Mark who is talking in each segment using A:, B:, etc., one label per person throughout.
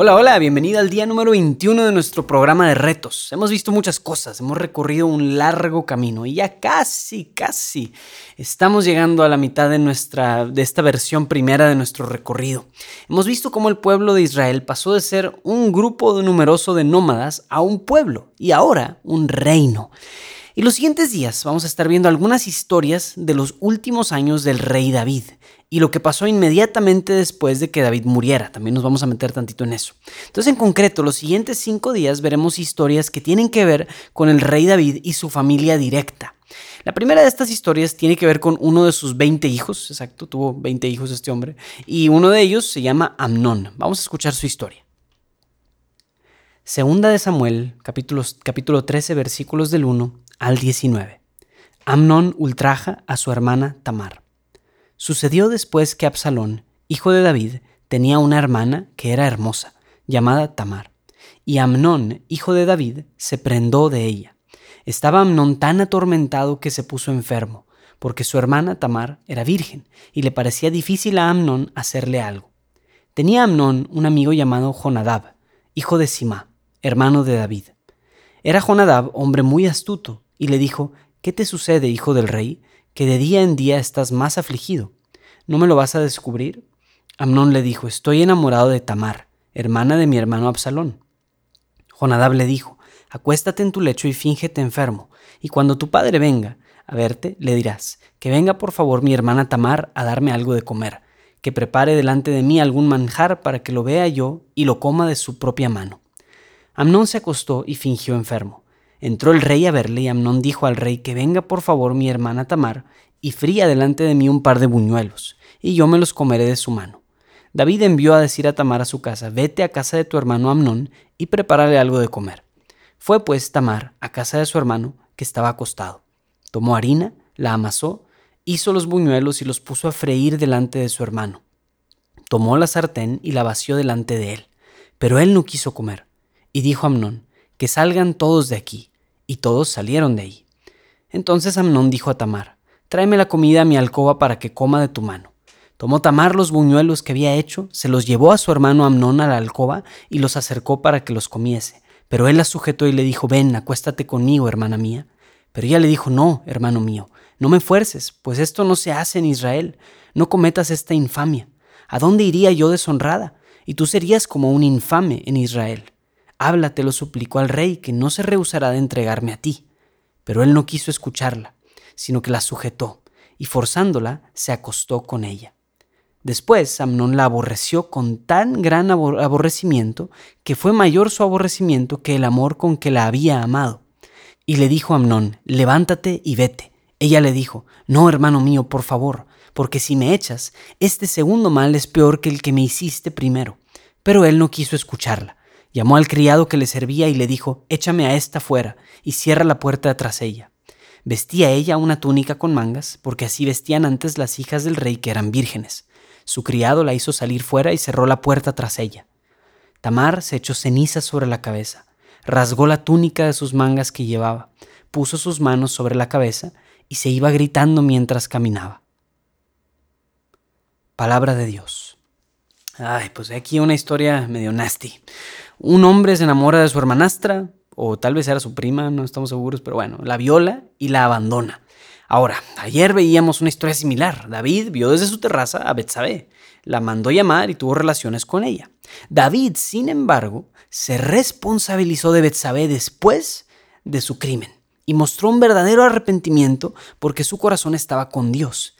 A: Hola, hola, bienvenida al día número 21 de nuestro programa de retos. Hemos visto muchas cosas, hemos recorrido un largo camino y ya casi, casi estamos llegando a la mitad de, nuestra, de esta versión primera de nuestro recorrido. Hemos visto cómo el pueblo de Israel pasó de ser un grupo numeroso de nómadas a un pueblo y ahora un reino. Y los siguientes días vamos a estar viendo algunas historias de los últimos años del rey David y lo que pasó inmediatamente después de que David muriera. También nos vamos a meter tantito en eso. Entonces, en concreto, los siguientes cinco días veremos historias que tienen que ver con el rey David y su familia directa. La primera de estas historias tiene que ver con uno de sus 20 hijos, exacto, tuvo 20 hijos este hombre, y uno de ellos se llama Amnón. Vamos a escuchar su historia. Segunda de Samuel, capítulo 13, versículos del 1 al 19. Amnón ultraja a su hermana Tamar. Sucedió después que Absalón, hijo de David, tenía una hermana que era hermosa, llamada Tamar, y Amnón, hijo de David, se prendó de ella. Estaba Amnón tan atormentado que se puso enfermo, porque su hermana Tamar era virgen, y le parecía difícil a Amnón hacerle algo. Tenía Amnón un amigo llamado Jonadab, hijo de Simá, hermano de David. Era Jonadab hombre muy astuto, y le dijo, ¿Qué te sucede, hijo del rey? que de día en día estás más afligido. ¿No me lo vas a descubrir? Amnón le dijo, estoy enamorado de Tamar, hermana de mi hermano Absalón. Jonadab le dijo, acuéstate en tu lecho y fíngete enfermo, y cuando tu padre venga a verte, le dirás, que venga por favor mi hermana Tamar a darme algo de comer, que prepare delante de mí algún manjar para que lo vea yo y lo coma de su propia mano. Amnón se acostó y fingió enfermo. Entró el rey a verle y Amnón dijo al rey que venga por favor mi hermana Tamar y fría delante de mí un par de buñuelos, y yo me los comeré de su mano. David envió a decir a Tamar a su casa, vete a casa de tu hermano Amnón y prepárale algo de comer. Fue pues Tamar a casa de su hermano, que estaba acostado. Tomó harina, la amasó, hizo los buñuelos y los puso a freír delante de su hermano. Tomó la sartén y la vació delante de él. Pero él no quiso comer. Y dijo a Amnón, que salgan todos de aquí. Y todos salieron de ahí. Entonces Amnón dijo a Tamar, tráeme la comida a mi alcoba para que coma de tu mano. Tomó Tamar los buñuelos que había hecho, se los llevó a su hermano Amnón a la alcoba y los acercó para que los comiese. Pero él la sujetó y le dijo, ven, acuéstate conmigo, hermana mía. Pero ella le dijo, no, hermano mío, no me fuerces, pues esto no se hace en Israel, no cometas esta infamia. ¿A dónde iría yo deshonrada? Y tú serías como un infame en Israel. Habla, te lo suplicó al rey, que no se rehusará de entregarme a ti. Pero él no quiso escucharla, sino que la sujetó, y forzándola se acostó con ella. Después Amnón la aborreció con tan gran aborrecimiento que fue mayor su aborrecimiento que el amor con que la había amado. Y le dijo a Amnón, levántate y vete. Ella le dijo, no, hermano mío, por favor, porque si me echas, este segundo mal es peor que el que me hiciste primero. Pero él no quiso escucharla Llamó al criado que le servía y le dijo, échame a esta fuera y cierra la puerta tras ella. Vestía ella una túnica con mangas, porque así vestían antes las hijas del rey que eran vírgenes. Su criado la hizo salir fuera y cerró la puerta tras ella. Tamar se echó ceniza sobre la cabeza, rasgó la túnica de sus mangas que llevaba, puso sus manos sobre la cabeza y se iba gritando mientras caminaba. Palabra de Dios. Ay, pues aquí una historia medio nasty. Un hombre se enamora de su hermanastra, o tal vez era su prima, no estamos seguros, pero bueno, la viola y la abandona. Ahora, ayer veíamos una historia similar. David vio desde su terraza a Betsabé, la mandó llamar y tuvo relaciones con ella. David, sin embargo, se responsabilizó de Betsabé después de su crimen y mostró un verdadero arrepentimiento porque su corazón estaba con Dios.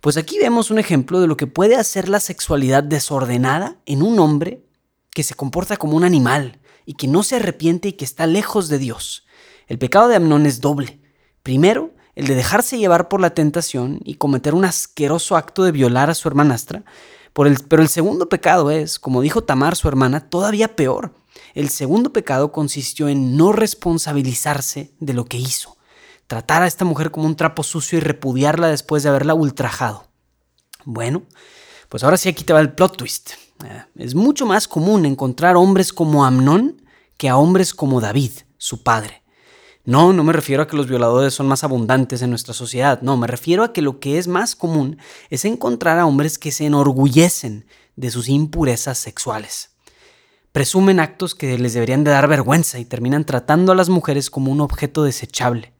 A: Pues aquí vemos un ejemplo de lo que puede hacer la sexualidad desordenada en un hombre que se comporta como un animal y que no se arrepiente y que está lejos de Dios. El pecado de Amnón es doble. Primero, el de dejarse llevar por la tentación y cometer un asqueroso acto de violar a su hermanastra. pero el segundo pecado es, como dijo Tamar, su hermana, todavía peor. El segundo pecado consistió en no responsabilizarse de lo que hizo, tratar a esta mujer como un trapo sucio y repudiarla después de haberla ultrajado. Bueno, pues ahora sí aquí te va el plot twist. Eh, es mucho más común encontrar hombres como Amnón que a hombres como David, su padre. No, no me refiero a que los violadores son más abundantes en nuestra sociedad, no, me refiero a que lo que es más común es encontrar a hombres que se enorgullecen de sus impurezas sexuales. Presumen actos que les deberían de dar vergüenza y terminan tratando a las mujeres como un objeto desechable.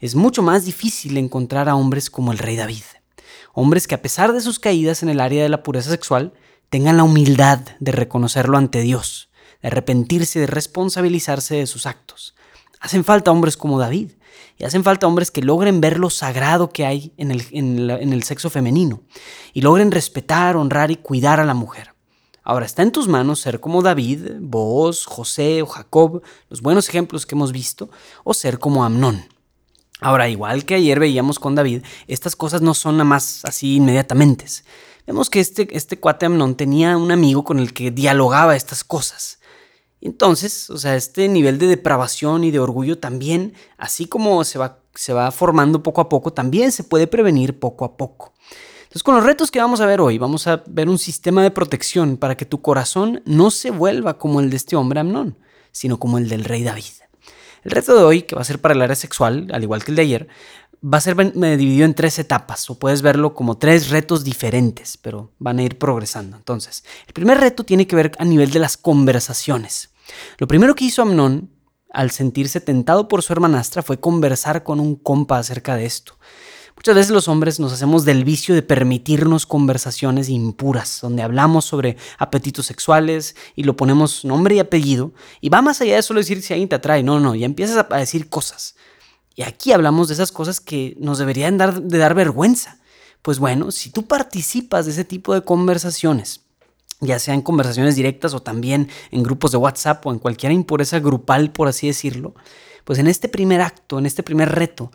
A: Es mucho más difícil encontrar a hombres como el rey David. Hombres que a pesar de sus caídas en el área de la pureza sexual, tengan la humildad de reconocerlo ante Dios, de arrepentirse y de responsabilizarse de sus actos. Hacen falta hombres como David y hacen falta hombres que logren ver lo sagrado que hay en el, en el sexo femenino y logren respetar, honrar y cuidar a la mujer. Ahora está en tus manos ser como David, vos, José o Jacob, los buenos ejemplos que hemos visto, o ser como Amnón. Ahora, igual que ayer veíamos con David, estas cosas no son nada más así inmediatamente. Vemos que este, este cuate Amnón tenía un amigo con el que dialogaba estas cosas. Entonces, o sea, este nivel de depravación y de orgullo también, así como se va, se va formando poco a poco, también se puede prevenir poco a poco. Entonces, con los retos que vamos a ver hoy, vamos a ver un sistema de protección para que tu corazón no se vuelva como el de este hombre Amnón, sino como el del rey David. El reto de hoy, que va a ser para el área sexual, al igual que el de ayer, va a ser dividido en tres etapas, o puedes verlo como tres retos diferentes, pero van a ir progresando. Entonces, el primer reto tiene que ver a nivel de las conversaciones. Lo primero que hizo Amnón al sentirse tentado por su hermanastra fue conversar con un compa acerca de esto. Muchas veces los hombres nos hacemos del vicio de permitirnos conversaciones impuras, donde hablamos sobre apetitos sexuales y lo ponemos nombre y apellido, y va más allá de solo decir si alguien te atrae, no, no, ya empiezas a decir cosas. Y aquí hablamos de esas cosas que nos deberían dar, de dar vergüenza. Pues bueno, si tú participas de ese tipo de conversaciones, ya sean conversaciones directas o también en grupos de WhatsApp o en cualquier impureza grupal, por así decirlo, pues en este primer acto, en este primer reto,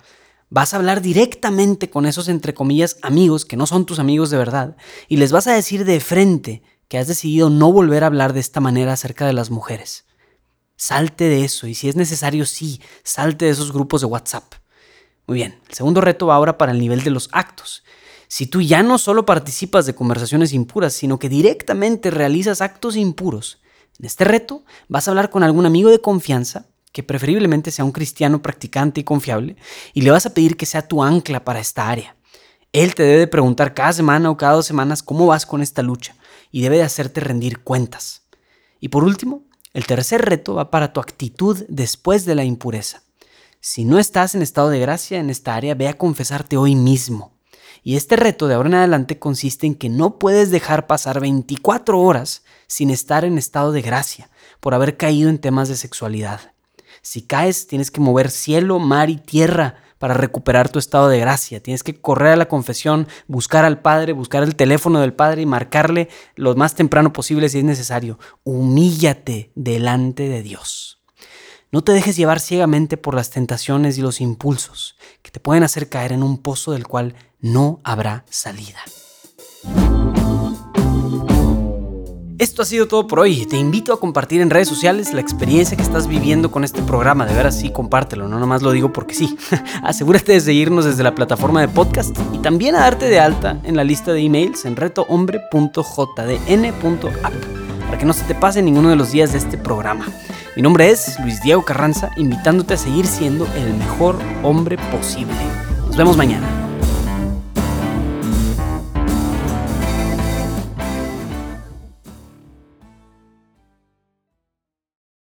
A: vas a hablar directamente con esos, entre comillas, amigos que no son tus amigos de verdad, y les vas a decir de frente que has decidido no volver a hablar de esta manera acerca de las mujeres. Salte de eso, y si es necesario, sí, salte de esos grupos de WhatsApp. Muy bien, el segundo reto va ahora para el nivel de los actos. Si tú ya no solo participas de conversaciones impuras, sino que directamente realizas actos impuros, en este reto vas a hablar con algún amigo de confianza que preferiblemente sea un cristiano practicante y confiable, y le vas a pedir que sea tu ancla para esta área. Él te debe preguntar cada semana o cada dos semanas cómo vas con esta lucha y debe de hacerte rendir cuentas. Y por último, el tercer reto va para tu actitud después de la impureza. Si no estás en estado de gracia en esta área, ve a confesarte hoy mismo. Y este reto de ahora en adelante consiste en que no puedes dejar pasar 24 horas sin estar en estado de gracia por haber caído en temas de sexualidad. Si caes, tienes que mover cielo, mar y tierra para recuperar tu estado de gracia. Tienes que correr a la confesión, buscar al Padre, buscar el teléfono del Padre y marcarle lo más temprano posible si es necesario. Humíllate delante de Dios. No te dejes llevar ciegamente por las tentaciones y los impulsos que te pueden hacer caer en un pozo del cual no habrá salida. Esto ha sido todo por hoy. Te invito a compartir en redes sociales la experiencia que estás viviendo con este programa. De veras, sí, compártelo. No nomás lo digo porque sí. Asegúrate de seguirnos desde la plataforma de podcast y también a darte de alta en la lista de emails en retohombre.jdn.app para que no se te pase ninguno de los días de este programa. Mi nombre es Luis Diego Carranza, invitándote a seguir siendo el mejor hombre posible. Nos vemos mañana.